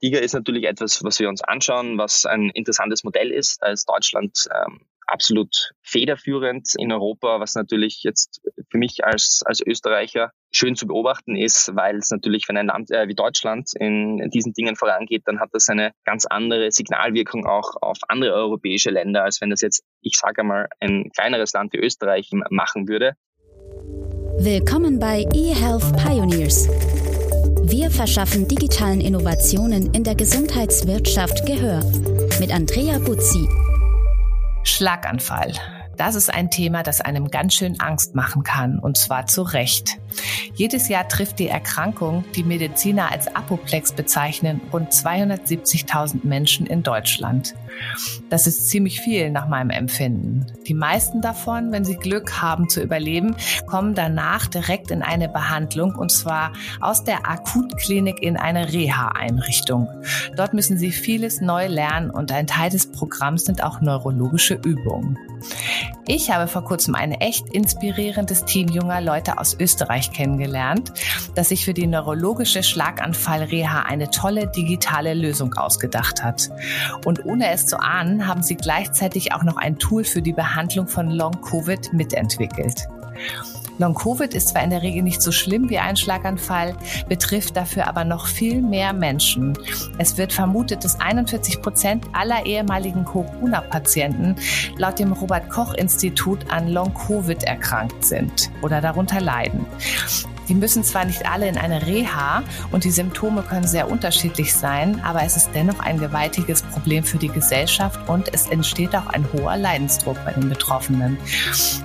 Tiger ist natürlich etwas, was wir uns anschauen, was ein interessantes Modell ist. Da ist Deutschland ähm, absolut federführend in Europa, was natürlich jetzt für mich als, als Österreicher schön zu beobachten ist, weil es natürlich, wenn ein Land äh, wie Deutschland in, in diesen Dingen vorangeht, dann hat das eine ganz andere Signalwirkung auch auf andere europäische Länder, als wenn das jetzt, ich sage einmal, ein kleineres Land wie Österreich machen würde. Willkommen bei eHealth Pioneers. Wir verschaffen digitalen Innovationen in der Gesundheitswirtschaft Gehör. Mit Andrea Buzzi. Schlaganfall. Das ist ein Thema, das einem ganz schön Angst machen kann, und zwar zu Recht. Jedes Jahr trifft die Erkrankung, die Mediziner als Apoplex bezeichnen, rund 270.000 Menschen in Deutschland. Das ist ziemlich viel nach meinem Empfinden. Die meisten davon, wenn sie Glück haben zu überleben, kommen danach direkt in eine Behandlung und zwar aus der Akutklinik in eine Reha-Einrichtung. Dort müssen sie vieles neu lernen und ein Teil des Programms sind auch neurologische Übungen. Ich habe vor kurzem ein echt inspirierendes Team junger Leute aus Österreich kennengelernt, das sich für die neurologische Schlaganfall-Reha eine tolle digitale Lösung ausgedacht hat. Und ohne es zu ahnen, haben sie gleichzeitig auch noch ein Tool für die Behandlung von Long-Covid mitentwickelt. Long-Covid ist zwar in der Regel nicht so schlimm wie ein Schlaganfall, betrifft dafür aber noch viel mehr Menschen. Es wird vermutet, dass 41 Prozent aller ehemaligen Corona-Patienten laut dem Robert-Koch-Institut an Long-Covid erkrankt sind oder darunter leiden. Die müssen zwar nicht alle in eine Reha und die Symptome können sehr unterschiedlich sein, aber es ist dennoch ein gewaltiges Problem für die Gesellschaft und es entsteht auch ein hoher Leidensdruck bei den Betroffenen.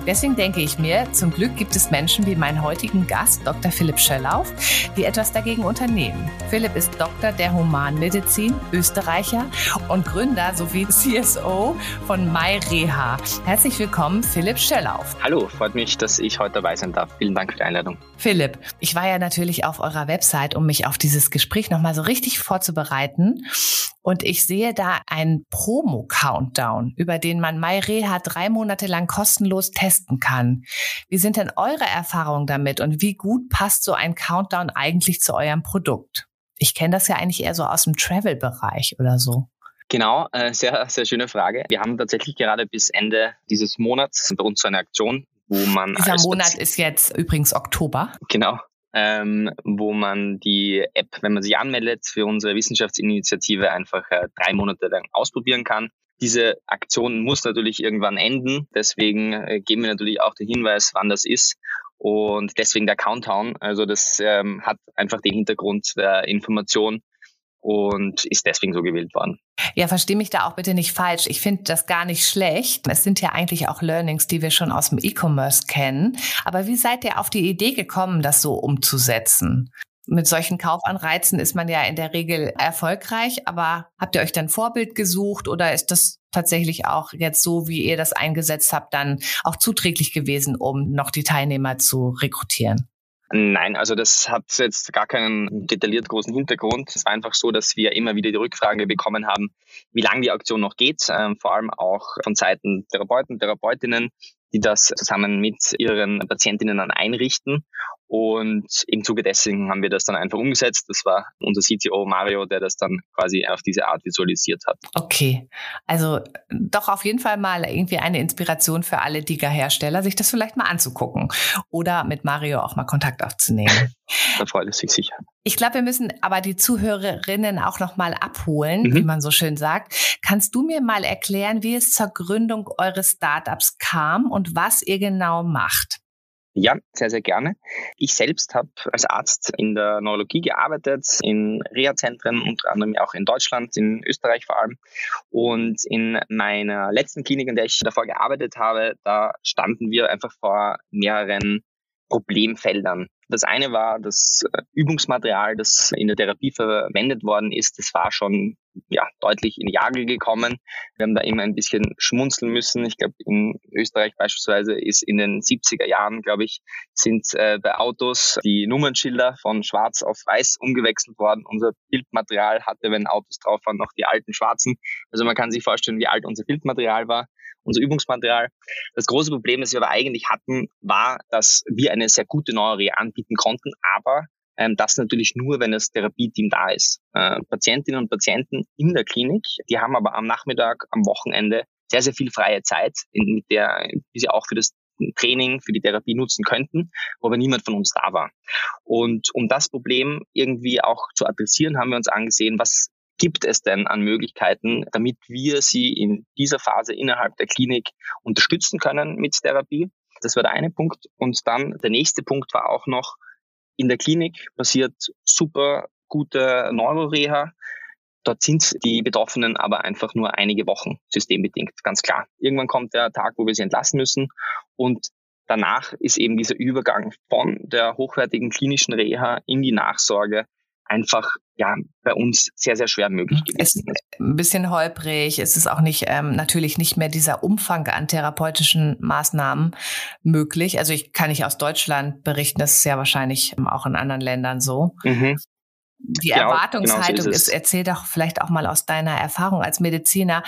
Deswegen denke ich mir, zum Glück gibt es Menschen wie meinen heutigen Gast, Dr. Philipp Schöllauf, die etwas dagegen unternehmen. Philipp ist Doktor der Humanmedizin, Österreicher und Gründer sowie CSO von MyReha. Herzlich willkommen, Philipp Schöllauf. Hallo, freut mich, dass ich heute dabei sein darf. Vielen Dank für die Einladung. Philipp, ich war ja natürlich auf eurer Website, um mich auf dieses Gespräch nochmal so richtig vorzubereiten. Und ich sehe da einen Promo-Countdown, über den man MyReha drei Monate lang kostenlos testen kann. Wie sind denn eure Erfahrungen damit und wie gut passt so ein Countdown eigentlich zu eurem Produkt? Ich kenne das ja eigentlich eher so aus dem Travel-Bereich oder so. Genau, äh, sehr, sehr schöne Frage. Wir haben tatsächlich gerade bis Ende dieses Monats bei uns so eine Aktion, wo man. Dieser Monat ist jetzt übrigens Oktober. Genau. Ähm, wo man die App, wenn man sich anmeldet, für unsere Wissenschaftsinitiative einfach äh, drei Monate lang ausprobieren kann. Diese Aktion muss natürlich irgendwann enden. Deswegen äh, geben wir natürlich auch den Hinweis, wann das ist. Und deswegen der Countdown. Also das ähm, hat einfach den Hintergrund der Information, und ist deswegen so gewählt worden. Ja, verstehe mich da auch bitte nicht falsch. Ich finde das gar nicht schlecht. Es sind ja eigentlich auch Learnings, die wir schon aus dem E-Commerce kennen. Aber wie seid ihr auf die Idee gekommen, das so umzusetzen? Mit solchen Kaufanreizen ist man ja in der Regel erfolgreich, aber habt ihr euch dann Vorbild gesucht oder ist das tatsächlich auch jetzt so, wie ihr das eingesetzt habt, dann auch zuträglich gewesen, um noch die Teilnehmer zu rekrutieren? Nein, also das hat jetzt gar keinen detailliert großen Hintergrund. Es war einfach so, dass wir immer wieder die Rückfrage bekommen haben, wie lange die Aktion noch geht, ähm, vor allem auch von Seiten Therapeuten, Therapeutinnen, die das zusammen mit ihren Patientinnen dann einrichten. Und im Zuge dessen haben wir das dann einfach umgesetzt. Das war unser CTO Mario, der das dann quasi auf diese Art visualisiert hat. Okay, also doch auf jeden Fall mal irgendwie eine Inspiration für alle Diga-Hersteller, sich das vielleicht mal anzugucken oder mit Mario auch mal Kontakt aufzunehmen. da freut es sich sicher. Ich glaube, wir müssen aber die Zuhörerinnen auch noch mal abholen, mhm. wie man so schön sagt. Kannst du mir mal erklären, wie es zur Gründung eures Startups kam und was ihr genau macht? Ja, sehr, sehr gerne. Ich selbst habe als Arzt in der Neurologie gearbeitet, in Reha-Zentren, unter anderem auch in Deutschland, in Österreich vor allem. Und in meiner letzten Klinik, in der ich davor gearbeitet habe, da standen wir einfach vor mehreren Problemfeldern. Das eine war das äh, Übungsmaterial, das in der Therapie verwendet worden ist. Das war schon ja, deutlich in Jagel gekommen. Wir haben da immer ein bisschen schmunzeln müssen. Ich glaube, in Österreich beispielsweise ist in den 70er Jahren, glaube ich, sind äh, bei Autos die Nummernschilder von schwarz auf weiß umgewechselt worden. Unser Bildmaterial hatte, wenn Autos drauf waren, noch die alten schwarzen. Also man kann sich vorstellen, wie alt unser Bildmaterial war unser Übungsmaterial. Das große Problem, das wir aber eigentlich hatten, war, dass wir eine sehr gute Neurologie anbieten konnten, aber Ähm, das natürlich nur, wenn das Therapieteam da ist. Äh, Patientinnen und Patienten in der Klinik, die haben aber am Nachmittag, am Wochenende sehr, sehr viel freie Zeit, in, mit der, die sie auch für das Training, für die Therapie nutzen könnten, wo aber niemand von uns da war. Und um das Problem irgendwie auch zu adressieren, haben wir uns angesehen, was gibt es denn an Möglichkeiten, damit wir sie in dieser Phase innerhalb der Klinik unterstützen können mit Therapie. Das war der eine Punkt. Und dann der nächste Punkt war auch noch, in der Klinik passiert super gute Neuroreha. Dort sind die Betroffenen aber einfach nur einige Wochen systembedingt, ganz klar. Irgendwann kommt der Tag, wo wir sie entlassen müssen und danach ist eben dieser Übergang von der hochwertigen klinischen Reha in die Nachsorge einfach ja bei uns sehr sehr schwer möglich gewesen. Es ist ein bisschen holprig. Es ist auch nicht ähm, natürlich nicht mehr dieser Umfang an therapeutischen Maßnahmen möglich. Also ich kann nicht aus Deutschland berichten. Das ist ja wahrscheinlich auch in anderen Ländern so. Mhm. Die ja, Erwartungshaltung genau so ist, ist, erzähl doch vielleicht auch mal aus deiner Erfahrung als Mediziner,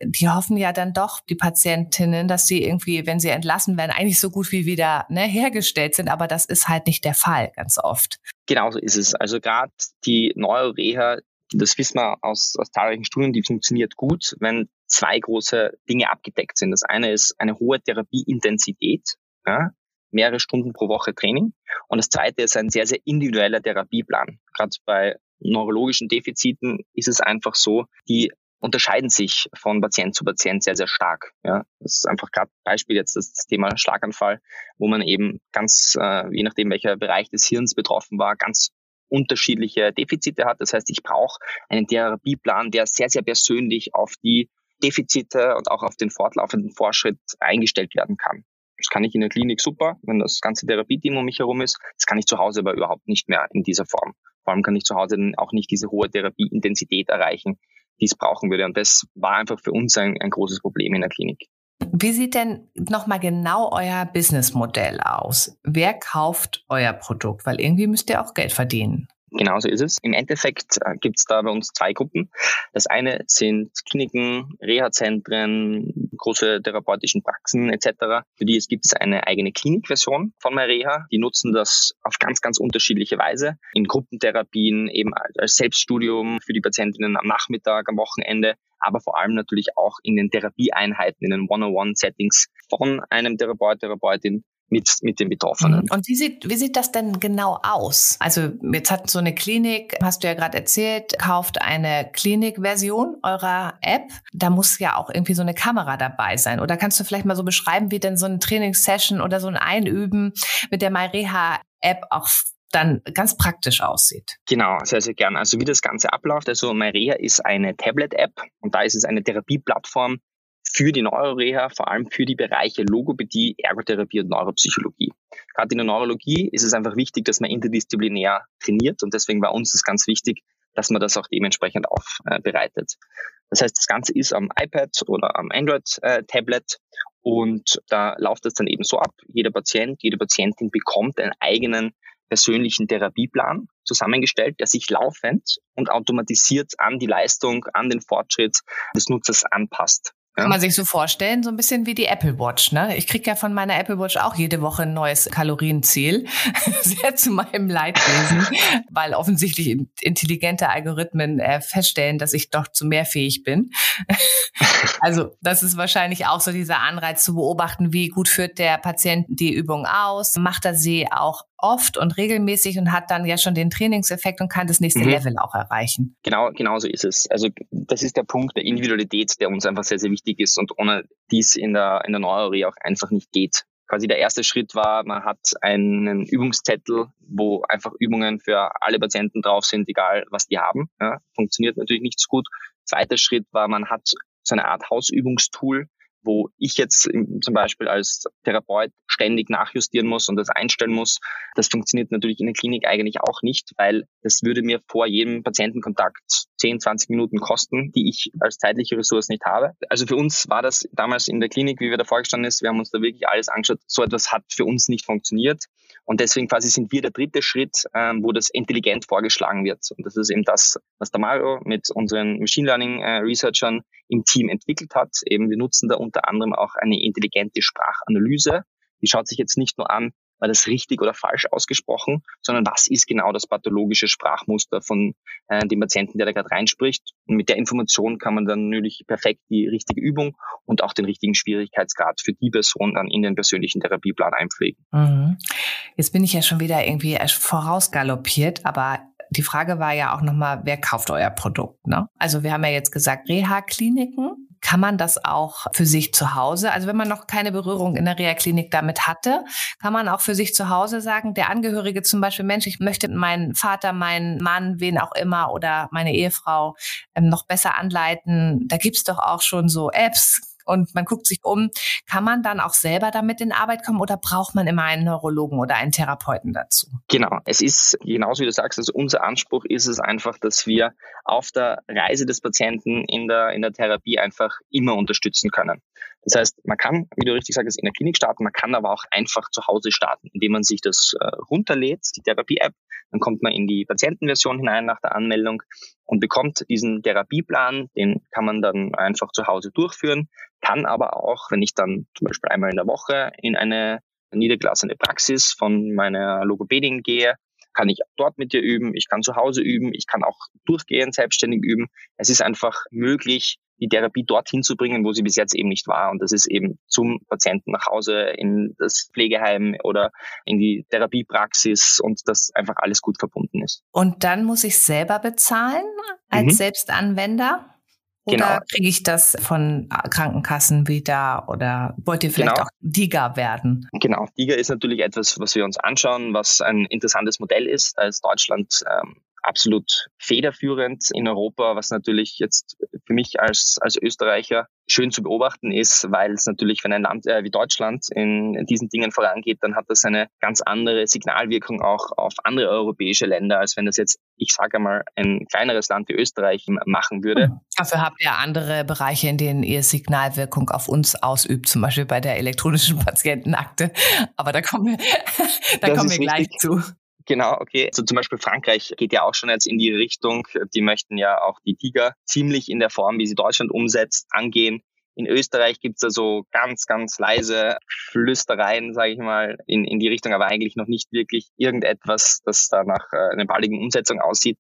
die hoffen ja dann doch, die Patientinnen, dass sie irgendwie, wenn sie entlassen werden, eigentlich so gut wie wieder ne, hergestellt sind. Aber das ist halt nicht der Fall ganz oft. Genauso ist es. Also gerade die Neuroreha, das wissen wir aus, aus zahlreichen Studien, die funktioniert gut, wenn zwei große Dinge abgedeckt sind. Das eine ist eine hohe Therapieintensität, ja, mehrere Stunden pro Woche Training. Und das zweite ist ein sehr, sehr individueller Therapieplan. Gerade bei neurologischen Defiziten ist es einfach so, die unterscheiden sich von Patient zu Patient sehr, sehr stark. Ja, das ist einfach gerade Beispiel jetzt das Thema Schlaganfall, wo man eben ganz, äh, je nachdem welcher Bereich des Hirns betroffen war, ganz unterschiedliche Defizite hat. Das heißt, ich brauche einen Therapieplan, der sehr, sehr persönlich auf die Defizite und auch auf den fortlaufenden Fortschritt eingestellt werden kann. Das kann ich in der Klinik super, wenn das ganze Therapieteam um mich herum ist. Das kann ich zu Hause aber überhaupt nicht mehr in dieser Form. Vor allem kann ich zu Hause auch nicht diese hohe Therapieintensität erreichen, die es brauchen würde. Und das war einfach für uns ein, ein großes Problem in der Klinik. Wie sieht denn nochmal genau euer Businessmodell aus? Wer kauft euer Produkt? Weil irgendwie müsst ihr auch Geld verdienen. Genauso ist es. Im Endeffekt äh, gibt es da bei uns zwei Gruppen. Das eine sind Kliniken, Reha-Zentren, große therapeutischen Praxen etc. Für die gibt es eine eigene Klinikversion von MyReha. Die nutzen das auf ganz, ganz unterschiedliche Weise. In Gruppentherapien, eben als Selbststudium für die Patientinnen am Nachmittag, am Wochenende, aber vor allem natürlich auch in den Therapieeinheiten, in den One-on-One-Settings von einem Therapeut, Therapeutin mit, mit den Betroffenen. Mhm. Und wie sieht, wie sieht das denn genau aus? Also jetzt hat so eine Klinik, hast du ja gerade erzählt, kauft eine Klinikversion eurer App. Da muss ja auch irgendwie so eine Kamera dabei sein. Oder kannst du vielleicht mal so beschreiben, wie denn so eine Trainingssession oder so ein Einüben mit der MyReha-App auch dann ganz praktisch aussieht. Genau, sehr, sehr gern. Also wie das Ganze abläuft, also MyReha ist eine Tablet-App und da ist es eine Therapieplattform, für die Neuroreha, vor allem für die Bereiche Logopädie, Ergotherapie und Neuropsychologie. Gerade in der Neurologie ist es einfach wichtig, dass man interdisziplinär trainiert und deswegen war uns das ganz wichtig, dass man das auch dementsprechend aufbereitet. Das heißt, das Ganze ist am iPad oder am Android-Tablet und da läuft es dann eben so ab. Jeder Patient, jede Patientin bekommt einen eigenen persönlichen Therapieplan zusammengestellt, der sich laufend und automatisiert an die Leistung, an den Fortschritt des Nutzers anpasst. Kann man sich so vorstellen, so ein bisschen wie die Apple Watch. Ne? Ich kriege ja von meiner Apple Watch auch jede Woche ein neues Kalorienziel. Sehr zu meinem Leidwesen, weil offensichtlich intelligente Algorithmen äh, feststellen, dass ich doch zu mehr fähig bin. also das ist wahrscheinlich auch so dieser Anreiz zu beobachten, wie gut führt der Patient die Übung aus, macht er sie auch oft und regelmäßig und hat dann ja schon den Trainingseffekt und kann das nächste mhm. Level auch erreichen. Genau, genau so ist es. Also das ist der Punkt der Individualität, der uns einfach sehr, sehr wichtig ist und ohne dies in der, in der Neuerie auch einfach nicht geht. Quasi der erste Schritt war, man hat einen Übungszettel, wo einfach Übungen für alle Patienten drauf sind, egal was die haben. Ja, funktioniert natürlich nicht so gut. Zweiter Schritt war, man hat so eine Art Hausübungstool, wo ich jetzt zum Beispiel als Therapeut ständig nachjustieren muss und das einstellen muss. Das funktioniert natürlich in der Klinik eigentlich auch nicht, weil das würde mir vor jedem Patientenkontakt 10, 20 Minuten kosten, die ich als zeitliche Ressource nicht habe. Also für uns war das damals in der Klinik, wie wir da vorgestanden ist, wir haben uns da wirklich alles angeschaut. So etwas hat für uns nicht funktioniert. Und deswegen quasi sind wir der dritte Schritt, ähm, wo das intelligent vorgeschlagen wird. Und das ist eben das, was der Mario mit unseren Machine Learning äh, Researchern im Team entwickelt hat. Eben wir nutzen da unter anderem auch eine intelligente Sprachanalyse. Die schaut sich jetzt nicht nur an, war das richtig oder falsch ausgesprochen, sondern was ist genau das pathologische Sprachmuster von äh, dem Patienten, der da gerade reinspricht. Und mit der Information kann man dann natürlich perfekt die richtige Übung und auch den richtigen Schwierigkeitsgrad für die Person dann in den persönlichen Therapieplan einpflegen. Mhm. Jetzt bin ich ja schon wieder irgendwie vorausgaloppiert, aber die Frage war ja auch nochmal, wer kauft euer Produkt? Ne? Also wir haben ja jetzt gesagt, Reha-Kliniken. Kann man das auch für sich zu Hause? Also wenn man noch keine Berührung in der Reha-Klinik damit hatte, kann man auch für sich zu Hause sagen, der Angehörige zum Beispiel, Mensch, ich möchte meinen Vater, meinen Mann, wen auch immer oder meine Ehefrau ähm, noch besser anleiten. Da gibt's doch auch schon so Apps, und man guckt sich um, kann man dann auch selber damit in Arbeit kommen oder braucht man immer einen Neurologen oder einen Therapeuten dazu? Genau, es ist genauso wie du sagst, also unser Anspruch ist es einfach, dass wir auf der Reise des Patienten in der, in der Therapie einfach immer unterstützen können. Das heißt, man kann, wie du richtig sagst, in der Klinik starten, man kann aber auch einfach zu Hause starten, indem man sich das äh, runterlädt, die Therapie-App, dann kommt man in die Patientenversion hinein nach der Anmeldung und bekommt diesen Therapieplan, den kann man dann einfach zu Hause durchführen, kann aber auch, wenn ich dann zum Beispiel einmal in der Woche in eine niedergelassene Praxis von meiner Logopädin gehe, kann ich dort mit dir üben, ich kann zu Hause üben, ich kann auch durchgehend selbstständig üben. Es ist einfach möglich, die Therapie dorthin zu bringen, wo sie bis jetzt eben nicht war. Und das ist eben zum Patienten nach Hause, in das Pflegeheim oder in die Therapiepraxis und das einfach alles gut verbunden ist. Und dann muss ich selber bezahlen als mhm. Selbstanwender? Oder genau. kriege ich das von Krankenkassen wieder oder wollt ihr vielleicht genau. auch DIGA werden? Genau, DIGA ist natürlich etwas, was wir uns anschauen, was ein interessantes Modell ist. Da ist Deutschland ähm, absolut federführend in Europa, was natürlich jetzt für mich als, als Österreicher schön zu beobachten ist, weil es natürlich, wenn ein Land äh, wie Deutschland in, in, diesen Dingen vorangeht, dann hat das eine ganz andere Signalwirkung auch auf andere europäische Länder, als wenn das jetzt, ich sage einmal, ein kleineres Land wie Österreich machen würde. Mhm. Dafür habt ihr andere Bereiche, in denen ihr Signalwirkung auf uns ausübt, zum Beispiel bei der elektronischen Patientenakte. Aber da kommen wir, da kommen wir gleich richtig. zu. Genau, okay. Also zum Beispiel Frankreich geht ja auch schon jetzt in die Richtung. Die möchten ja auch die Tiger ziemlich in der Form, wie sie Deutschland umsetzt, angehen. In Österreich gibt's da so ganz, ganz leise Flüstereien, sage ich mal, in, in die Richtung, aber eigentlich noch nicht wirklich irgendetwas, das da nach äh, einer baldigen Umsetzung aussieht.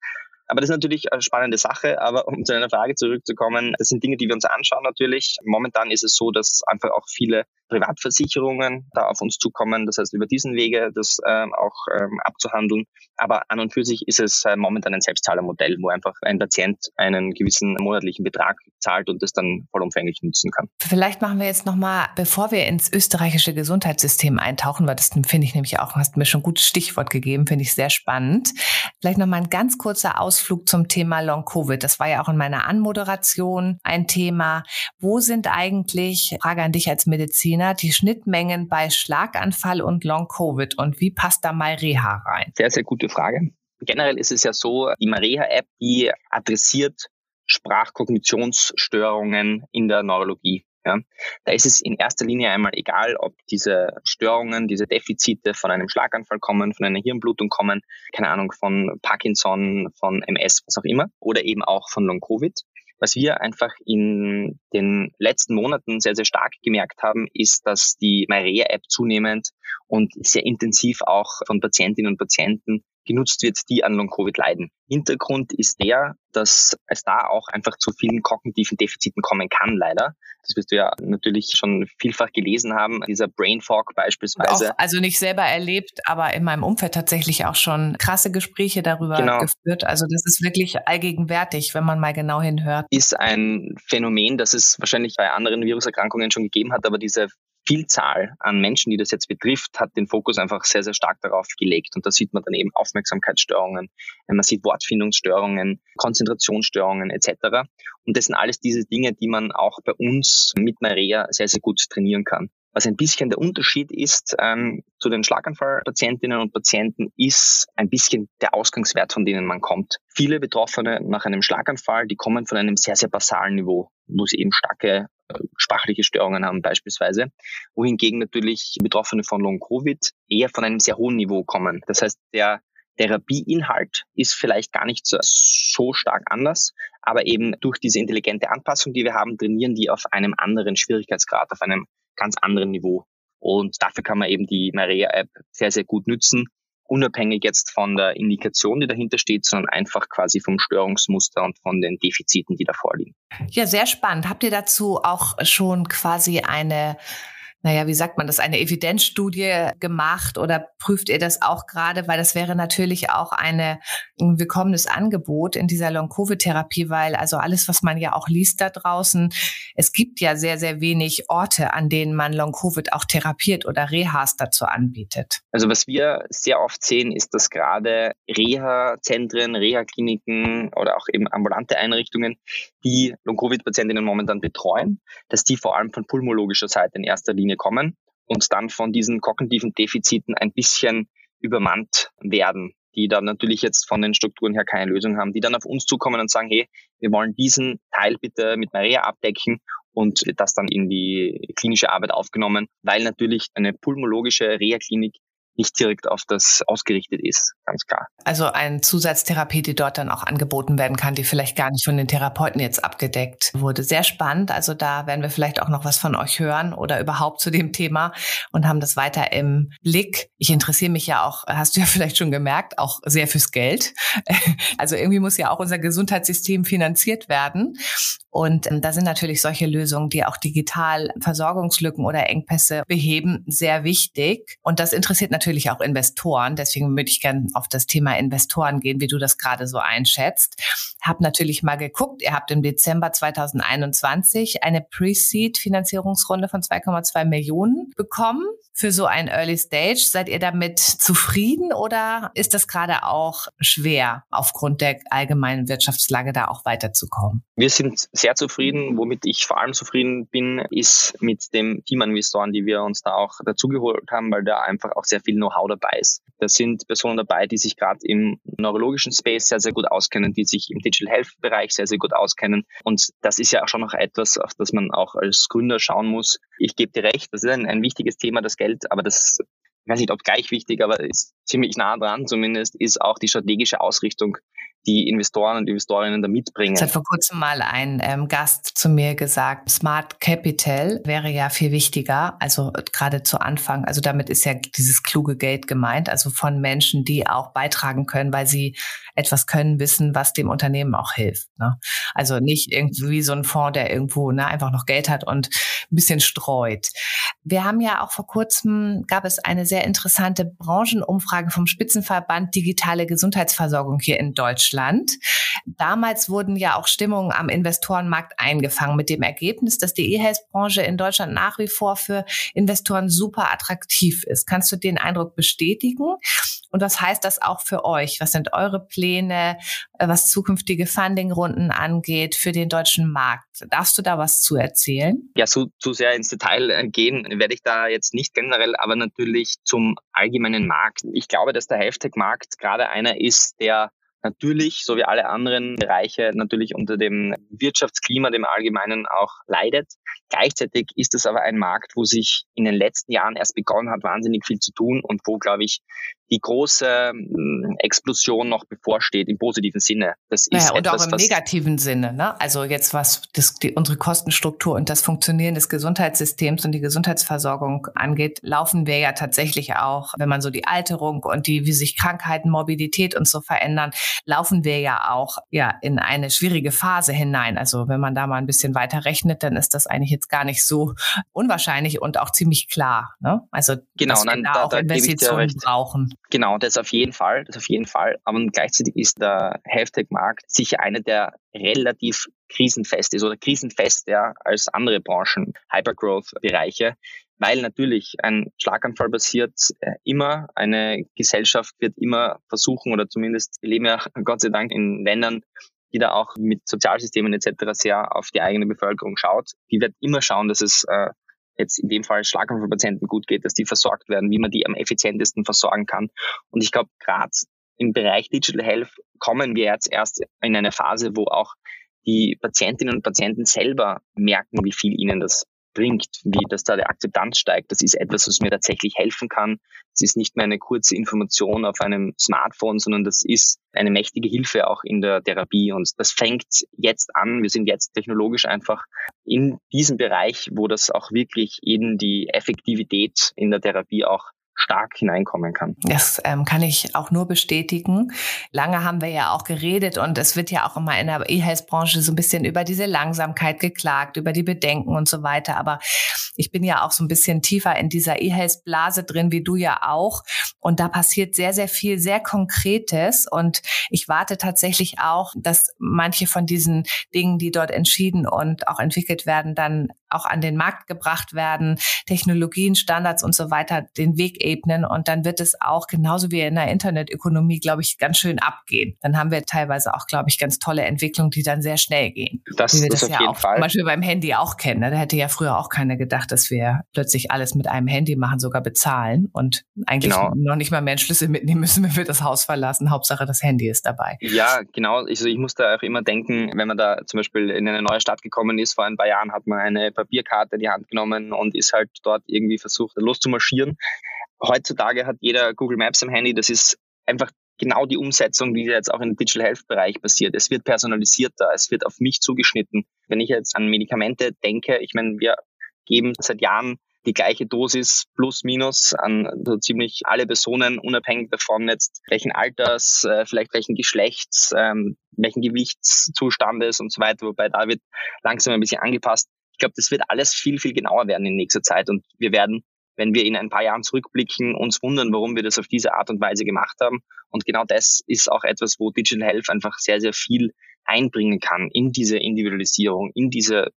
Aber das ist natürlich eine spannende Sache. Aber um zu einer Frage zurückzukommen, das sind Dinge, die wir uns anschauen natürlich. Momentan ist es so, dass einfach auch viele Privatversicherungen da auf uns zukommen. Das heißt, über diesen Wege das ähm, auch ähm, abzuhandeln. Aber an und für sich ist es äh, momentan ein Selbstzahlermodell, wo einfach ein Patient einen gewissen monatlichen Betrag zahlt und das dann vollumfänglich nutzen kann. Vielleicht machen wir jetzt nochmal, bevor wir ins österreichische Gesundheitssystem eintauchen, weil das finde ich nämlich auch, hast mir schon ein gutes Stichwort gegeben, finde ich sehr spannend. Vielleicht nochmal ein ganz kurzer Ausflug zum Thema Long-Covid. Das war ja auch in meiner Anmoderation ein Thema. Wo sind eigentlich, Frage an dich als Mediziner, Martina, die Schnittmengen bei Schlaganfall und Long-Covid und wie passt da MyReha rein? Sehr, sehr gute Frage. Generell ist es ja so, die MyReha-App, die adressiert Sprachkognitionsstörungen in der Neurologie. Ja, da ist es in erster Linie einmal egal, ob diese Störungen, diese Defizite von einem Schlaganfall kommen, von einer Hirnblutung kommen, keine Ahnung, von Parkinson, von MS, was auch immer, oder eben auch von Long-Covid. Was wir einfach in den letzten Monaten sehr, sehr stark gemerkt haben, ist, dass die MyRea-App zunehmend und sehr intensiv auch von Patientinnen und Patienten genutzt wird, die an Long-Covid leiden. Hintergrund ist der, dass es da auch einfach zu vielen kognitiven Defiziten kommen kann, leider. Das wirst du ja natürlich schon vielfach gelesen haben, dieser Brain Fog beispielsweise. Auch, also nicht selber erlebt, aber in meinem Umfeld tatsächlich auch schon krasse Gespräche darüber genau. geführt. Also das ist wirklich allgegenwärtig, wenn man mal genau hinhört. Ist ein Phänomen, das es wahrscheinlich bei anderen Viruserkrankungen schon gegeben hat, aber diese Vielzahl an Menschen, die das jetzt betrifft, hat den Fokus einfach sehr, sehr stark darauf gelegt. Und da sieht man dann eben Aufmerksamkeitsstörungen, man sieht Wortfindungsstörungen, Konzentrationsstörungen etc. Und das sind alles diese Dinge, die man auch bei uns mit Maria sehr, sehr gut trainieren kann. Was ein bisschen der Unterschied ist ähm, zu den Schlaganfallpatientinnen und Patienten, ist ein bisschen der Ausgangswert, von denen man kommt. Viele Betroffene nach einem Schlaganfall, die kommen von einem sehr, sehr basalen Niveau, wo sie eben starke äh, sprachliche Störungen haben beispielsweise, wohingegen natürlich Betroffene von Long-Covid eher von einem sehr hohen Niveau kommen. Das heißt, der Therapieinhalt ist vielleicht gar nicht so, so stark anders, aber eben durch diese intelligente Anpassung, die wir haben, trainieren die auf einem anderen Schwierigkeitsgrad, auf einem ganz anderen Niveau. Und dafür kann man eben die Maria-App sehr, sehr gut nützen unabhängig jetzt von der Indikation, die dahinter steht, sondern einfach quasi vom Störungsmuster und von den Defiziten, die da vorliegen. Ja, sehr spannend. Habt ihr dazu auch schon quasi eine naja, wie sagt man das, eine Evidenzstudie gemacht oder prüft ihr das auch gerade? Weil das wäre natürlich auch eine, ein willkommenes Angebot in dieser Long-Covid-Therapie, weil also alles, was man ja auch liest da draußen, es gibt ja sehr, sehr wenig Orte, an denen man Long-Covid auch therapiert oder Rehas dazu anbietet. Also was wir sehr oft sehen, ist, dass gerade Reha-Zentren, Reha-Kliniken oder auch eben ambulante Einrichtungen, die Long-Covid-Patientinnen momentan betreuen, dass die vor allem von pulmologischer Seite in erster Linie Linie kommen und dann von diesen kognitiven Defiziten ein bisschen übermannt werden, die dann natürlich jetzt von den Strukturen her keine Lösung haben, die dann auf uns zukommen und sagen, hey, wir wollen diesen Teil bitte mit Maria abdecken und das dann in die klinische Arbeit aufgenommen, weil natürlich eine pulmologische Reha-Klinik nicht direkt auf das ausgerichtet ist, ganz klar. Also eine Zusatztherapie, die dort dann auch angeboten werden kann, die vielleicht gar nicht von den Therapeuten jetzt abgedeckt wurde. Sehr spannend. Also da werden wir vielleicht auch noch was von euch hören oder überhaupt zu dem Thema und haben das weiter im Blick. Ich interessiere mich ja auch, hast du ja vielleicht schon gemerkt, auch sehr fürs Geld. Also irgendwie muss ja auch unser Gesundheitssystem finanziert werden. Und ähm, da sind natürlich solche Lösungen, die auch digital Versorgungslücken oder Engpässe beheben, sehr wichtig. Und das interessiert natürlich auch Investoren. Deswegen würde ich gerne auf das Thema Investoren gehen, wie du das gerade so einschätzt. Hab natürlich mal geguckt. Ihr habt im Dezember 2021 eine Pre-Seed-Finanzierungsrunde von 2,2 Millionen bekommen für so ein Early Stage. Seid ihr damit zufrieden oder ist das gerade auch schwer, aufgrund der allgemeinen Wirtschaftslage da auch weiterzukommen? Wir sind sehr zufrieden. Womit ich vor allem zufrieden bin, ist mit dem Team an Investoren, die wir uns da auch dazugeholt haben, weil da einfach auch sehr viel Know-how dabei ist. Da sind Personen dabei, die sich gerade im neurologischen Space sehr, sehr gut auskennen, die sich im Digital Health Bereich sehr, sehr gut auskennen. Und das ist ja auch schon noch etwas, auf das man auch als Gründer schauen muss. Ich gebe dir recht, das ist ein, ein wichtiges Thema, das Geld, aber das ich weiß nicht, ob gleich wichtig, aber ist ziemlich nah dran zumindest, ist auch die strategische Ausrichtung die Investoren und Investorinnen da mitbringen. Es hat vor kurzem mal ein ähm, Gast zu mir gesagt, Smart Capital wäre ja viel wichtiger, also gerade zu Anfang. Also damit ist ja dieses kluge Geld gemeint, also von Menschen, die auch beitragen können, weil sie etwas können, wissen, was dem Unternehmen auch hilft. Ne? Also nicht irgendwie so ein Fonds, der irgendwo ne, einfach noch Geld hat und ein bisschen streut. Wir haben ja auch vor kurzem, gab es eine sehr interessante Branchenumfrage vom Spitzenverband Digitale Gesundheitsversorgung hier in Deutschland. Damals wurden ja auch Stimmungen am Investorenmarkt eingefangen mit dem Ergebnis, dass die E-Health-Branche in Deutschland nach wie vor für Investoren super attraktiv ist. Kannst du den Eindruck bestätigen? Und was heißt das auch für euch? Was sind eure Pläne, äh, was zukünftige Fundingrunden angeht für den deutschen Markt? Darfst du da was zu erzählen? Ja, so, zu sehr ins Detail äh, gehen werde ich da jetzt nicht generell, aber natürlich zum allgemeinen Markt. Ich glaube, dass der Hashtag-Markt gerade einer ist, der natürlich, so wie alle anderen Bereiche, natürlich unter dem Wirtschaftsklima, dem Allgemeinen auch leidet. Gleichzeitig ist es aber ein Markt, wo sich in den letzten Jahren erst begonnen hat, wahnsinnig viel zu tun und wo, glaube ich, die große hm, Explosion noch bevorsteht im positiven Sinne. Das ist naja, und etwas, auch im negativen Sinne. Ne? Also jetzt was das, die, unsere Kostenstruktur und das Funktionieren des Gesundheitssystems und die Gesundheitsversorgung angeht, laufen wir ja tatsächlich auch, wenn man so die Alterung und die, wie sich Krankheiten, Mobilität und so verändern, laufen wir ja auch ja in eine schwierige Phase hinein. Also wenn man da mal ein bisschen weiter rechnet, dann ist das eigentlich jetzt gar nicht so unwahrscheinlich und auch ziemlich klar. Ne? Also genau, dass wir da auch Investitionen brauchen. Genau, das auf jeden Fall, das auf jeden Fall. Aber gleichzeitig ist der Health-Tech-Markt sicher einer, der relativ krisenfest ist oder krisenfest ja, als andere Branchen, Hypergrowth-Bereiche, weil natürlich ein Schlaganfall passiert äh, immer, eine Gesellschaft wird immer versuchen oder zumindest wir leben ja Gott sei Dank in Ländern, die da auch mit Sozialsystemen etc. sehr auf die eigene Bevölkerung schaut. Die wird immer schauen, dass es äh, jetzt in dem Fall Schlaganfallpatienten gut geht, dass die versorgt werden, wie man die am effizientesten versorgen kann. Und ich glaube, gerade im Bereich Digital Health kommen wir jetzt erst in eine Phase, wo auch die Patientinnen und Patienten selber merken, wie viel ihnen das bringt, wie dass da der Akzeptanz steigt. Das ist etwas, was mir tatsächlich helfen kann. Es ist nicht mehr eine kurze Information auf einem Smartphone, sondern das ist eine mächtige Hilfe auch in der Therapie. Und das fängt jetzt an. Wir sind jetzt technologisch einfach in diesem Bereich, wo das auch wirklich in die Effektivität in der Therapie auch stark hineinkommen kann. Das ähm, kann ich auch nur bestätigen. Lange haben wir ja auch geredet und es wird ja auch immer in der E-Health-Branche so ein bisschen über diese Langsamkeit geklagt, über die Bedenken und so weiter. Aber ich bin ja auch so ein bisschen tiefer in dieser E-Health-Blase drin, wie du ja auch. Und da passiert sehr, sehr viel, sehr Konkretes. Und ich warte tatsächlich auch, dass manche von diesen Dingen, die dort entschieden und auch entwickelt werden, dann auch an den Markt gebracht werden, Technologien, Standards und so weiter den Weg ebnen und dann wird es auch genauso wie in der Internetökonomie, glaube ich, ganz schön abgehen. Dann haben wir teilweise auch, glaube ich, ganz tolle Entwicklungen, die dann sehr schnell gehen. Das, wie wir das, das auf ja jeden auch Fall. zum Beispiel beim Handy auch kennen. Ne? Da hätte ja früher auch keiner gedacht, dass wir plötzlich alles mit einem Handy machen, sogar bezahlen und eigentlich Genau. noch nicht mal mehr einen Schlüssel mitnehmen müssen, wenn wir das Haus verlassen. Hauptsache das Handy ist dabei. Ja, genau. Also ich muss da auch immer denken, wenn man da zum Beispiel in eine neue Stadt gekommen ist, vor ein paar Jahren hat man eine Papierkarte in die Hand genommen und ist halt dort irgendwie versucht, loszumarschieren. Heutzutage hat jeder Google Maps am Handy. Das ist einfach genau die Umsetzung, die jetzt auch im Digital Health Bereich passiert. Es wird personalisierter, es wird auf mich zugeschnitten. Wenn ich jetzt an Medikamente denke, ich meine, wir geben seit Jahren die gleiche Dosis plus minus an so ziemlich alle Personen, unabhängig davon jetzt welchen Alters, äh, vielleicht welchen Geschlechts, ähm, welchen Gewichtszustandes und so weiter, wobei da wird langsam ein bisschen angepasst. Ich glaube, das wird alles viel, viel genauer werden in nächster Zeit und wir werden, wenn wir in ein paar Jahren zurückblicken, uns wundern, warum wir das auf diese Art und Weise gemacht haben. Und genau das ist auch etwas, wo Digital Health einfach sehr, sehr viel einbringen kann in diese Individualisierung, in diese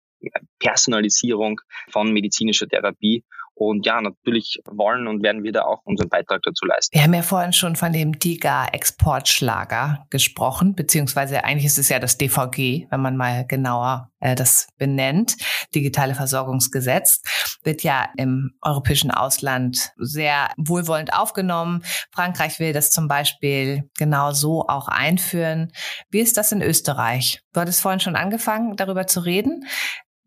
Personalisierung von medizinischer Therapie. Und ja, natürlich wollen und werden wir da auch unseren Beitrag dazu leisten. Wir haben ja vorhin schon von dem DIGA-Exportschlager gesprochen, beziehungsweise eigentlich ist es ja das DVG, wenn man mal genauer äh, das benennt. Digitale Versorgungsgesetz wird ja im europäischen Ausland sehr wohlwollend aufgenommen. Frankreich will das zum Beispiel genau so auch einführen. Wie ist das in Österreich? Du hattest vorhin schon angefangen, darüber zu reden.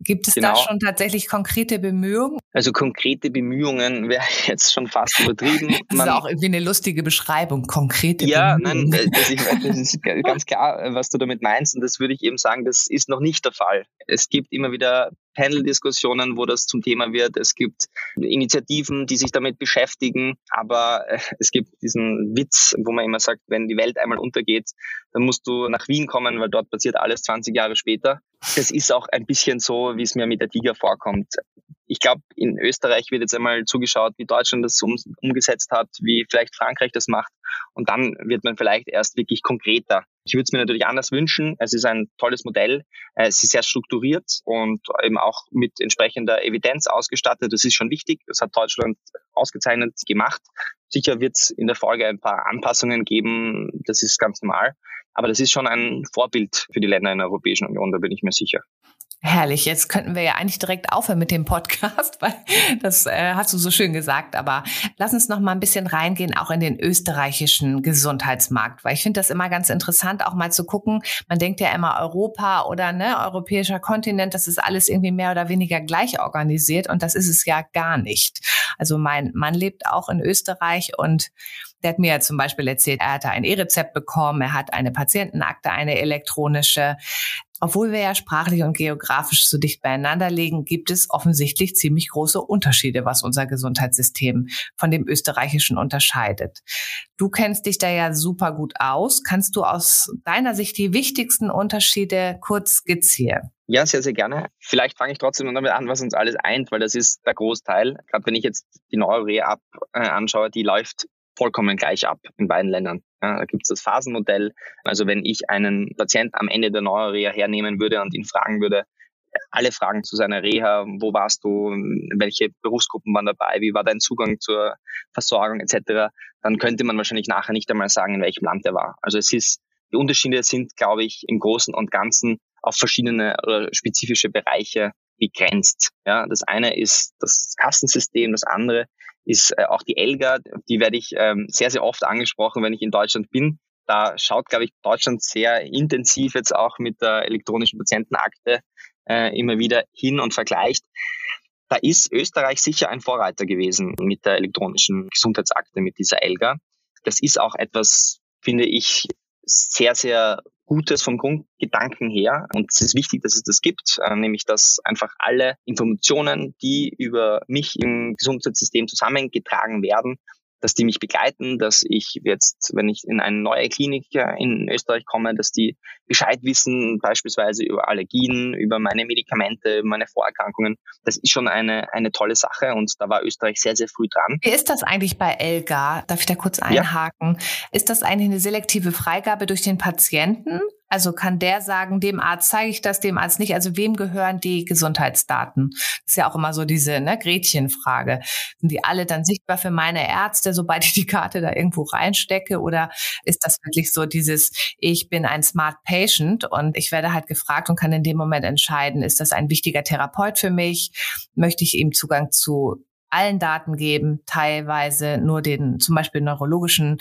Gibt es da Genau. schon tatsächlich konkrete Bemühungen? Also konkrete Bemühungen wäre jetzt schon fast übertrieben. Das ist auch irgendwie eine lustige Beschreibung, konkrete Ja, nein, Bemühungen. äh, das, ich, das ist ganz klar, äh, was du damit meinst. Und das würde ich eben sagen, das ist noch nicht der Fall. Es gibt immer wieder Panel-Diskussionen, wo das zum Thema wird. Es gibt Initiativen, die sich damit beschäftigen. Aber äh, es gibt diesen Witz, wo man immer sagt, wenn die Welt einmal untergeht, dann musst du nach Wien kommen, weil dort passiert alles 20 Jahre später. Das ist auch ein bisschen so, wie es mir mit der Tiger vorkommt. Ich glaube, in Österreich wird jetzt einmal zugeschaut, wie Deutschland das um, umgesetzt hat, wie vielleicht Frankreich das macht. Und dann wird man vielleicht erst wirklich konkreter. Ich würde es mir natürlich anders wünschen. Es ist ein tolles Modell. Äh, Es ist sehr strukturiert und eben auch mit entsprechender Evidenz ausgestattet. Das ist schon wichtig. Das hat Deutschland ausgezeichnet gemacht. Sicher wird es in der Folge ein paar Anpassungen geben. Das ist ganz normal. Aber das ist schon ein Vorbild für die Länder in der Europäischen Union, da bin ich mir sicher. Herrlich, jetzt könnten wir ja eigentlich direkt aufhören mit dem Podcast, weil das äh, hast du so schön gesagt. Aber lass uns noch mal ein bisschen reingehen, auch in den österreichischen Gesundheitsmarkt, weil ich finde das immer ganz interessant, auch mal zu gucken. Man denkt ja immer Europa oder ne, europäischer Kontinent, das ist alles irgendwie mehr oder weniger gleich organisiert und das ist es ja gar nicht. Also mein Mann lebt auch in Österreich und der hat mir ja zum Beispiel erzählt, er hatte ein E-Rezept bekommen, er hat eine Patientenakte, eine elektronische. Obwohl wir ja sprachlich und geografisch so dicht beieinander liegen, gibt es offensichtlich ziemlich große Unterschiede, was unser Gesundheitssystem von dem österreichischen unterscheidet. Du kennst dich da ja super gut aus. Kannst du aus deiner Sicht die wichtigsten Unterschiede kurz skizzieren? Ja, sehr, sehr gerne. Vielleicht fange ich trotzdem noch damit an, was uns alles eint, weil das ist der Großteil. Gerade wenn ich jetzt die Neure ab äh, anschaue, die läuft vollkommen gleich ab in beiden Ländern. Ja, da gibt es das Phasenmodell. Also wenn ich einen Patienten am Ende der Neureha hernehmen würde und ihn fragen würde, alle Fragen zu seiner Reha, wo warst du, welche Berufsgruppen waren dabei, wie war dein Zugang zur Versorgung etc., dann könnte man wahrscheinlich nachher nicht einmal sagen, in welchem Land er war. Also es ist, die Unterschiede sind, glaube ich, im Großen und Ganzen auf verschiedene oder spezifische Bereiche begrenzt. Ja, das eine ist das Kassensystem, das andere ist äh, auch die ELGA, die werde ich ähm, sehr, sehr oft angesprochen, wenn ich in Deutschland bin. Da schaut, glaube ich, Deutschland sehr intensiv jetzt auch mit der elektronischen Patientenakte äh, immer wieder hin und vergleicht. Da ist Österreich sicher ein Vorreiter gewesen mit der elektronischen Gesundheitsakte, mit dieser ELGA. Das ist auch etwas, finde ich, sehr, sehr Gutes vom Grundgedanken her. Und es ist wichtig, dass es das gibt, äh, nämlich dass einfach alle Informationen, die über mich im Gesundheitssystem zusammengetragen werden, dass die mich begleiten, dass ich jetzt, wenn ich in eine neue Klinik in Österreich komme, dass die Bescheid wissen, beispielsweise über Allergien, über meine Medikamente, meine Vorerkrankungen. Das ist schon eine, eine tolle Sache und da war Österreich sehr, sehr früh dran. Wie ist das eigentlich bei Elga? Darf ich da kurz einhaken? Ja. Ist das eigentlich eine selektive Freigabe durch den Patienten? Also kann der sagen, dem Arzt zeige ich das, dem Arzt nicht. Also wem gehören die Gesundheitsdaten? Das ist ja auch immer so diese ne, Gretchenfrage. Sind die alle dann sichtbar für meine Ärzte, sobald ich die Karte da irgendwo reinstecke? Oder ist das wirklich so dieses, ich bin ein Smart Patient und ich werde halt gefragt und kann in dem Moment entscheiden, ist das ein wichtiger Therapeut für mich? Möchte ich ihm Zugang zu allen Daten geben, teilweise nur den zum Beispiel neurologischen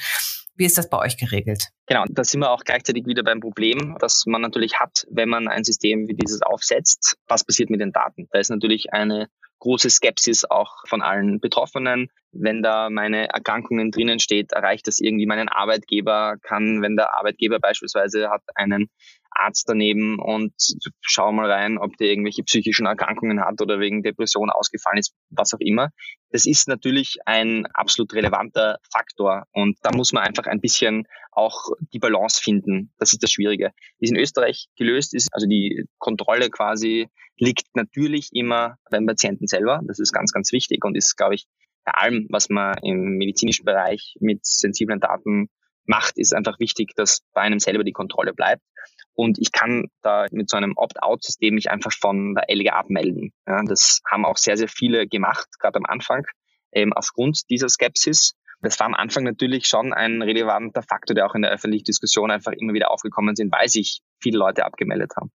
wie ist das bei euch geregelt? Genau, da sind wir auch gleichzeitig wieder beim Problem, das man natürlich hat, wenn man ein System wie dieses aufsetzt. Was passiert mit den Daten? Da ist natürlich eine große Skepsis auch von allen Betroffenen. Wenn da meine Erkrankungen drinnen steht, erreicht das irgendwie meinen Arbeitgeber, kann, wenn der Arbeitgeber beispielsweise hat einen Arzt daneben und schau mal rein, ob der irgendwelche psychischen Erkrankungen hat oder wegen Depression ausgefallen ist, was auch immer. Das ist natürlich ein absolut relevanter Faktor und da muss man einfach ein bisschen auch die Balance finden. Das ist das Schwierige. Wie es in Österreich gelöst ist, also die Kontrolle quasi liegt natürlich immer beim Patienten selber. Das ist ganz, ganz wichtig und ist, glaube ich, bei allem, was man im medizinischen Bereich mit sensiblen Daten macht, ist einfach wichtig, dass bei einem selber die Kontrolle bleibt. Und ich kann da mit so einem Opt-out-System mich einfach von der LGA abmelden. Ja, das haben auch sehr, sehr viele gemacht, gerade am Anfang, eben aufgrund dieser Skepsis. Das war am Anfang natürlich schon ein relevanter Faktor, der auch in der öffentlichen Diskussion einfach immer wieder aufgekommen sind, weil sich viele Leute abgemeldet haben.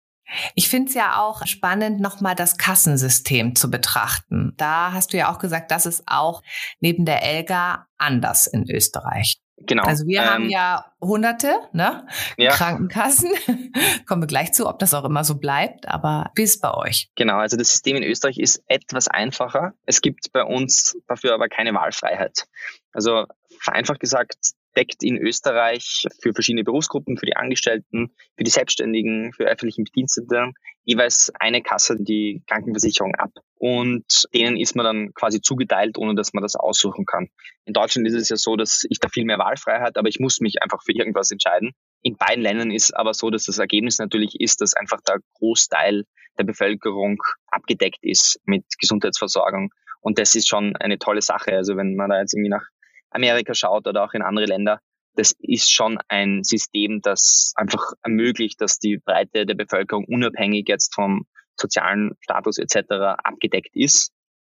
Ich finde es ja auch spannend, nochmal das Kassensystem zu betrachten. Da hast du ja auch gesagt, das ist auch neben der Elga anders in Österreich. Genau. Also wir ähm, haben ja hunderte ne? Ja. Krankenkassen. Kommen wir gleich zu, ob das auch immer so bleibt, aber es bei euch? Genau, also das System in Österreich ist etwas einfacher. Es gibt bei uns dafür aber keine Wahlfreiheit. Also vereinfacht gesagt, deckt in Österreich für verschiedene Berufsgruppen, für die Angestellten, für die Selbstständigen, für öffentlichen Bedienstete jeweils eine Kasse die Krankenversicherung ab. Und denen ist man dann quasi zugeteilt, ohne dass man das aussuchen kann. In Deutschland ist es ja so, dass ich da viel mehr Wahlfreiheit, aber ich muss mich einfach für irgendwas entscheiden. In beiden Ländern ist aber so, dass das Ergebnis natürlich ist, dass einfach der Großteil der Bevölkerung abgedeckt ist mit Gesundheitsversorgung. Und das ist schon eine tolle Sache. Also wenn man da jetzt irgendwie nach Amerika schaut oder auch in andere Länder, das ist schon ein System, das einfach ermöglicht, dass die Breite der Bevölkerung unabhängig jetzt vom sozialen Status etc. abgedeckt ist.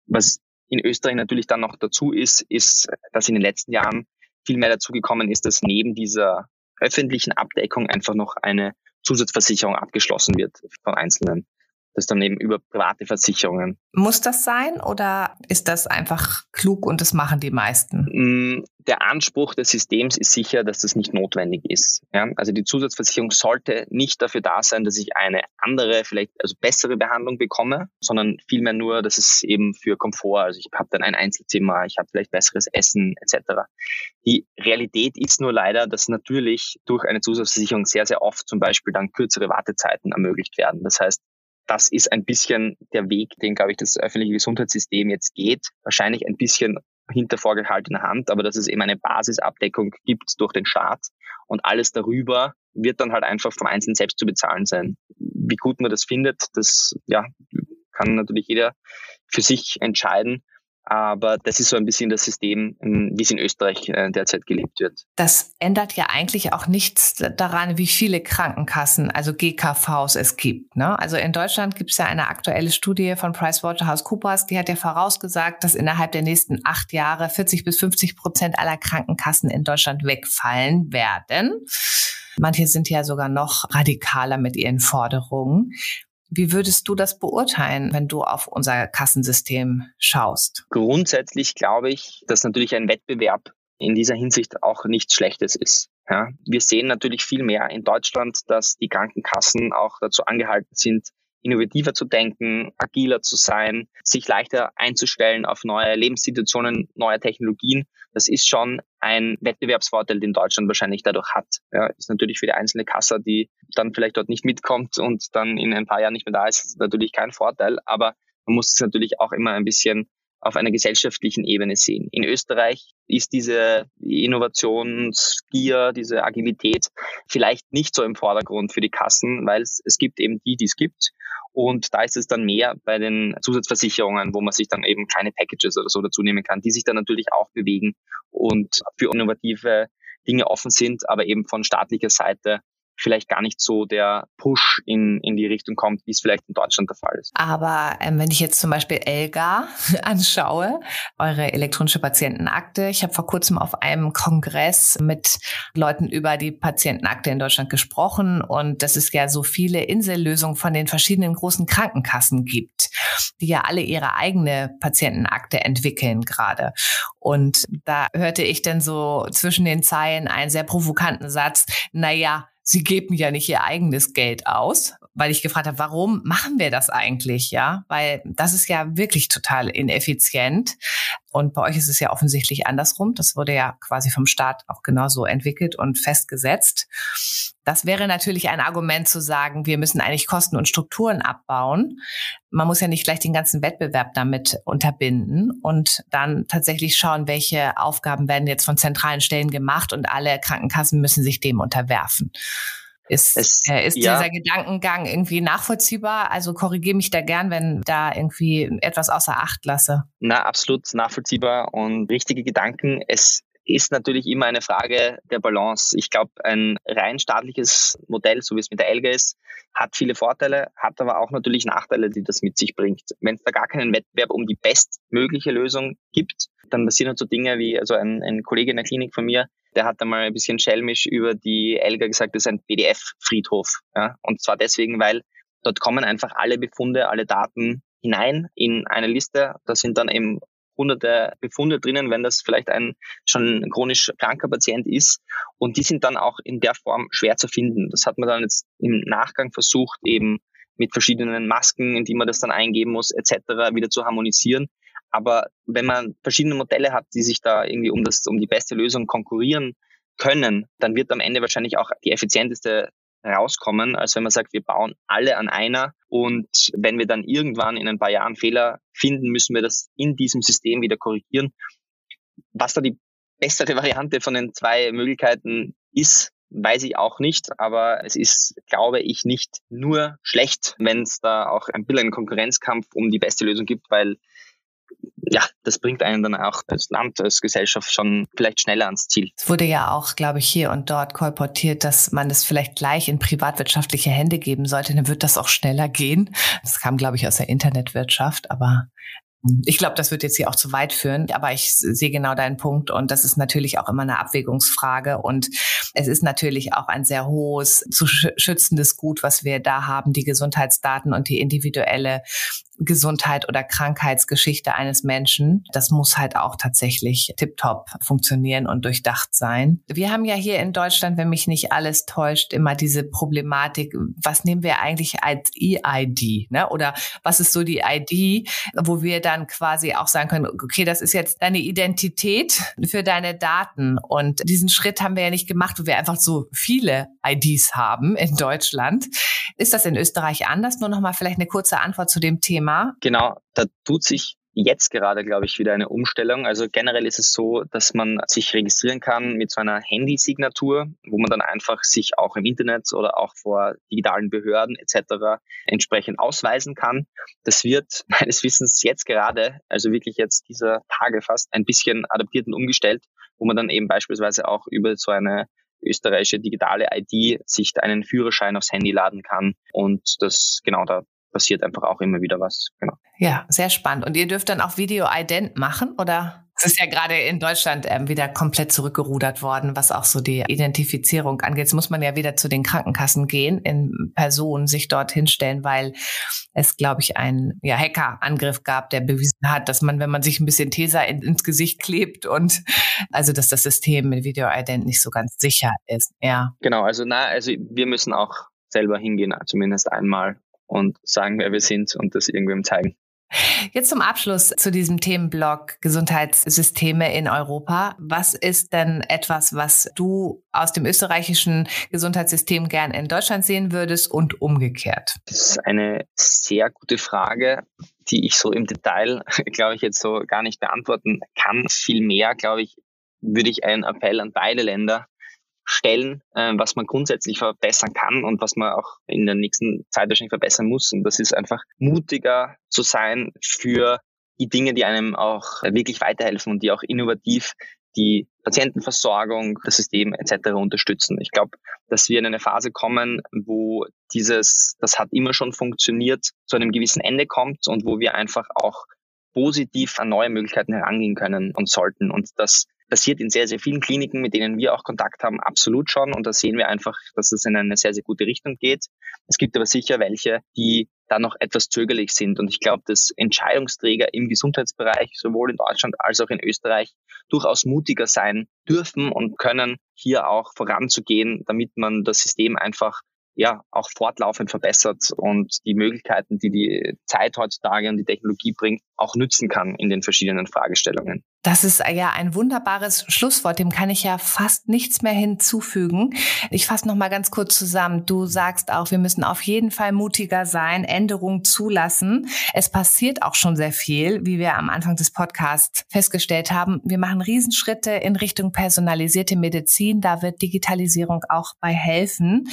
Was in Österreich natürlich dann noch dazu ist, ist, dass in den letzten Jahren viel mehr dazu gekommen ist, dass neben dieser öffentlichen Abdeckung einfach noch eine Zusatzversicherung abgeschlossen wird von Einzelnen das dann eben über private Versicherungen. Muss das sein oder ist das einfach klug und das machen die meisten? Mm, der Anspruch des Systems ist sicher, dass das nicht notwendig ist. Ja? Also die Zusatzversicherung sollte nicht dafür da sein, dass ich eine andere, vielleicht also bessere Behandlung bekomme, sondern vielmehr nur, dass es eben für Komfort, also ich habe dann ein Einzelzimmer, ich habe vielleicht besseres Essen etc. Die Realität ist nur leider, dass natürlich durch eine Zusatzversicherung sehr, sehr oft zum Beispiel dann kürzere Wartezeiten ermöglicht werden. Das heißt, das ist ein bisschen der Weg, den, glaube ich, das öffentliche Gesundheitssystem jetzt geht. Wahrscheinlich ein bisschen hinter vorgehaltener Hand, aber dass es eben eine Basisabdeckung gibt durch den Staat und alles darüber wird dann halt einfach vom Einzelnen selbst zu bezahlen sein. Wie gut man das findet, das ja, kann natürlich jeder für sich entscheiden. Aber das ist so ein bisschen das System, wie es in Österreich äh, derzeit gelebt wird. Das ändert ja eigentlich auch nichts daran, wie viele Krankenkassen, also GKVs es gibt. Ne? Also in Deutschland gibt es ja eine aktuelle Studie von PricewaterhouseCoopers, die hat ja vorausgesagt, dass innerhalb der nächsten acht Jahre 40 bis 50 Prozent aller Krankenkassen in Deutschland wegfallen werden. Manche sind ja sogar noch radikaler mit ihren Forderungen. Wie würdest du das beurteilen, wenn du auf unser Kassensystem schaust? Grundsätzlich glaube ich, dass natürlich ein Wettbewerb in dieser Hinsicht auch nichts Schlechtes ist. Ja, wir sehen natürlich viel mehr in Deutschland, dass die Krankenkassen auch dazu angehalten sind, innovativer zu denken, agiler zu sein, sich leichter einzustellen auf neue Lebenssituationen, neue Technologien. Das ist schon ein Wettbewerbsvorteil, den Deutschland wahrscheinlich dadurch hat. Ja, ist natürlich für die einzelne Kasse, die dann vielleicht dort nicht mitkommt und dann in ein paar Jahren nicht mehr da ist, natürlich kein Vorteil. Aber man muss es natürlich auch immer ein bisschen auf einer gesellschaftlichen Ebene sehen. In Österreich ist diese Innovationsgier, diese Agilität vielleicht nicht so im Vordergrund für die Kassen, weil es, es gibt eben die, die es gibt. Und da ist es dann mehr bei den Zusatzversicherungen, wo man sich dann eben kleine Packages oder so dazu nehmen kann, die sich dann natürlich auch bewegen und für innovative Dinge offen sind, aber eben von staatlicher Seite vielleicht gar nicht so der Push in, in die Richtung kommt, wie es vielleicht in Deutschland der Fall ist. Aber ähm, wenn ich jetzt zum Beispiel Elga anschaue, eure elektronische Patientenakte, ich habe vor kurzem auf einem Kongress mit Leuten über die Patientenakte in Deutschland gesprochen und dass es ja so viele Insellösungen von den verschiedenen großen Krankenkassen gibt, die ja alle ihre eigene Patientenakte entwickeln gerade. Und da hörte ich dann so zwischen den Zeilen einen sehr provokanten Satz, naja, sie geben ja nicht ihr eigenes Geld aus, weil ich gefragt habe, warum machen wir das eigentlich, ja? Weil das ist ja wirklich total ineffizient. Und bei euch ist es ja offensichtlich andersrum. Das wurde ja quasi vom Staat auch genauso entwickelt und festgesetzt. Das wäre natürlich ein Argument zu sagen, wir müssen eigentlich Kosten und Strukturen abbauen. Man muss ja nicht gleich den ganzen Wettbewerb damit unterbinden und dann tatsächlich schauen, welche Aufgaben werden jetzt von zentralen Stellen gemacht und alle Krankenkassen müssen sich dem unterwerfen. Ist, es, äh, ist ja. dieser Gedankengang irgendwie nachvollziehbar? Also korrigiere mich da gern, wenn da irgendwie etwas außer Acht lasse. Na, absolut nachvollziehbar und richtige Gedanken. Es ist natürlich immer eine Frage der Balance. Ich glaube, ein rein staatliches Modell, so wie es mit der Elga ist, hat viele Vorteile, hat aber auch natürlich Nachteile, die das mit sich bringt. Wenn es da gar keinen Wettbewerb um die bestmögliche Lösung gibt, dann passieren halt so Dinge wie, also ein, ein Kollege in der Klinik von mir, der hat einmal ein bisschen schelmisch über die Elga gesagt, das ist ein PDF-Friedhof. Ja? Und zwar deswegen, weil dort kommen einfach alle Befunde, alle Daten hinein in eine Liste. Da sind dann eben hunderte Befunde drinnen, wenn das vielleicht ein schon chronisch kranker Patient ist. Und die sind dann auch in der Form schwer zu finden. Das hat man dann jetzt im Nachgang versucht, eben mit verschiedenen Masken, in die man das dann eingeben muss, etc., wieder zu harmonisieren. Aber wenn man verschiedene Modelle hat, die sich da irgendwie um das, um die beste Lösung konkurrieren können, dann wird am Ende wahrscheinlich auch die effizienteste rauskommen, als wenn man sagt, wir bauen alle an einer und wenn wir dann irgendwann in ein paar Jahren Fehler finden, müssen wir das in diesem System wieder korrigieren. Was da die bessere Variante von den zwei Möglichkeiten ist, weiß ich auch nicht, aber es ist, glaube ich, nicht nur schlecht, wenn es da auch ein bisschen einen Konkurrenzkampf um die beste Lösung gibt, weil ja, das bringt einen dann auch als Land, als Gesellschaft schon vielleicht schneller ans Ziel. Es wurde ja auch, glaube ich, hier und dort kolportiert, dass man es vielleicht gleich in privatwirtschaftliche Hände geben sollte, dann wird das auch schneller gehen. Das kam, glaube ich, aus der Internetwirtschaft, aber ich glaube, das wird jetzt hier auch zu weit führen, aber ich sehe genau deinen Punkt und das ist natürlich auch immer eine Abwägungsfrage und es ist natürlich auch ein sehr hohes zu schützendes Gut, was wir da haben, die Gesundheitsdaten und die individuelle Gesundheit oder Krankheitsgeschichte eines Menschen. Das muss halt auch tatsächlich tiptop funktionieren und durchdacht sein. Wir haben ja hier in Deutschland, wenn mich nicht alles täuscht, immer diese Problematik, was nehmen wir eigentlich als EID, ne? Oder was ist so die ID, wo wir dann quasi auch sagen können, okay, das ist jetzt deine Identität für deine Daten. Und diesen Schritt haben wir ja nicht gemacht, wo wir einfach so viele IDs haben in Deutschland. Ist das in Österreich anders? Nur noch mal vielleicht eine kurze Antwort zu dem Thema. Thema. Genau, da tut sich jetzt gerade, glaube ich, wieder eine Umstellung. Also generell ist es so, dass man sich registrieren kann mit so einer Handysignatur, wo man dann einfach sich auch im Internet oder auch vor digitalen Behörden etc. entsprechend ausweisen kann. Das wird meines Wissens jetzt gerade, also wirklich jetzt dieser Tage fast, ein bisschen adaptiert und umgestellt, wo man dann eben beispielsweise auch über so eine österreichische digitale ID sich einen Führerschein aufs Handy laden kann. Und das, genau, da passiert einfach auch immer wieder was. Genau. Ja, sehr spannend. Und ihr dürft dann auch Video-Ident machen, oder? Es ist ja gerade in Deutschland ähm, wieder komplett zurückgerudert worden, was auch so die Identifizierung angeht. Jetzt muss man ja wieder zu den Krankenkassen gehen, in Person sich dort hinstellen, weil es, glaube ich, einen ja, Hackerangriff gab, der bewiesen hat, dass man, wenn man sich ein bisschen Tesa in, ins Gesicht klebt und also dass das System mit Video-Ident nicht so ganz sicher ist. Ja. Genau, also na, also wir müssen auch selber hingehen, zumindest einmal und sagen, wer wir sind und das irgendwem zeigen. Jetzt zum Abschluss zu diesem Themenblock Gesundheitssysteme in Europa. Was ist denn etwas, was du aus dem österreichischen Gesundheitssystem gern in Deutschland sehen würdest und umgekehrt? Das ist eine sehr gute Frage, die ich so im Detail, glaube ich, jetzt so gar nicht beantworten kann. Vielmehr, glaube ich, würde ich einen Appell an beide Länder stellen, äh, was man grundsätzlich verbessern kann und was man auch in der nächsten Zeit wahrscheinlich verbessern muss. Und das ist einfach mutiger zu sein für die Dinge, die einem auch wirklich weiterhelfen und die auch innovativ die Patientenversorgung, das System etc. unterstützen. Ich glaube, dass wir in eine Phase kommen, wo dieses, das hat immer schon funktioniert, zu einem gewissen Ende kommt und wo wir einfach auch positiv an neue Möglichkeiten herangehen können und sollten. Und das passiert in sehr, sehr vielen Kliniken, mit denen wir auch Kontakt haben, absolut schon. Und da sehen wir einfach, dass es in eine sehr, sehr gute Richtung geht. Es gibt aber sicher welche, die da noch etwas zögerlich sind. Und ich glaube, dass Entscheidungsträger im Gesundheitsbereich, sowohl in Deutschland als auch in Österreich, durchaus mutiger sein dürfen und können, hier auch voranzugehen, damit man das System einfach ja auch fortlaufend verbessert und die Möglichkeiten, die die Zeit heutzutage und die Technologie bringt, auch nützen kann in den verschiedenen Fragestellungen. Das ist ja ein wunderbares Schlusswort, dem kann ich ja fast nichts mehr hinzufügen. Ich fasse noch mal ganz kurz zusammen. Du sagst auch, wir müssen auf jeden Fall mutiger sein, Änderungen zulassen. Es passiert auch schon sehr viel, wie wir am Anfang des Podcasts festgestellt haben. Wir machen Riesenschritte in Richtung personalisierte Medizin, da wird Digitalisierung auch bei helfen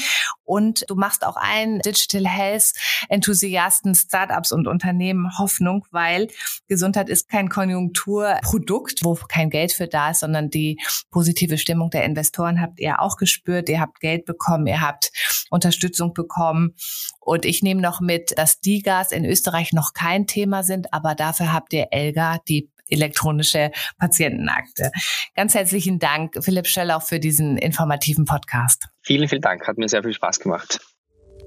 und du machst auch allen Digital Health Enthusiasten, Startups und Unternehmen Hoffnung, weil Gesundheit ist kein Konjunkturprodukt, wo kein Geld für da ist, sondern die positive Stimmung der Investoren habt ihr auch gespürt. Ihr habt Geld bekommen, ihr habt Unterstützung bekommen. Und ich nehme noch mit, dass die Gas in Österreich noch kein Thema sind, aber dafür habt ihr Elga, die elektronische Patientenakte. Ganz herzlichen Dank, Philipp Schöller, für diesen informativen Podcast. Vielen, vielen Dank. Hat mir sehr viel Spaß gemacht.